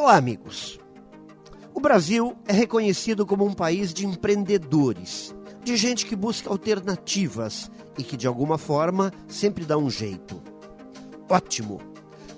Olá, amigos. O Brasil é reconhecido como um país de empreendedores, de gente que busca alternativas e que, de alguma forma, sempre dá um jeito. Ótimo!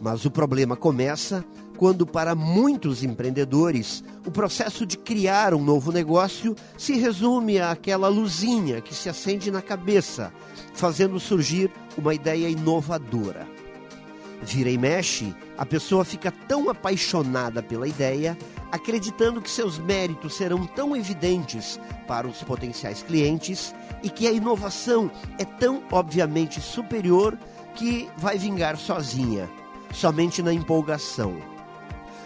Mas o problema começa quando, para muitos empreendedores, o processo de criar um novo negócio se resume àquela luzinha que se acende na cabeça, fazendo surgir uma ideia inovadora. Vira e mexe, a pessoa fica tão apaixonada pela ideia, acreditando que seus méritos serão tão evidentes para os potenciais clientes e que a inovação é tão obviamente superior que vai vingar sozinha, somente na empolgação.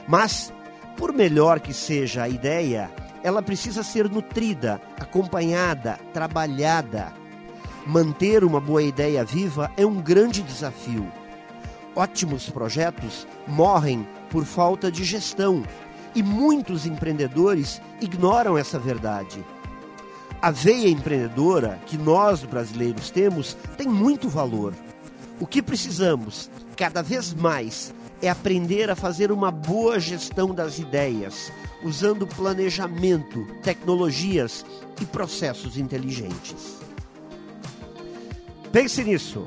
Mas, por melhor que seja a ideia, ela precisa ser nutrida, acompanhada, trabalhada. Manter uma boa ideia viva é um grande desafio ótimos projetos morrem por falta de gestão e muitos empreendedores ignoram essa verdade. A veia empreendedora que nós brasileiros temos tem muito valor. O que precisamos, cada vez mais, é aprender a fazer uma boa gestão das ideias, usando planejamento, tecnologias e processos inteligentes. Pense nisso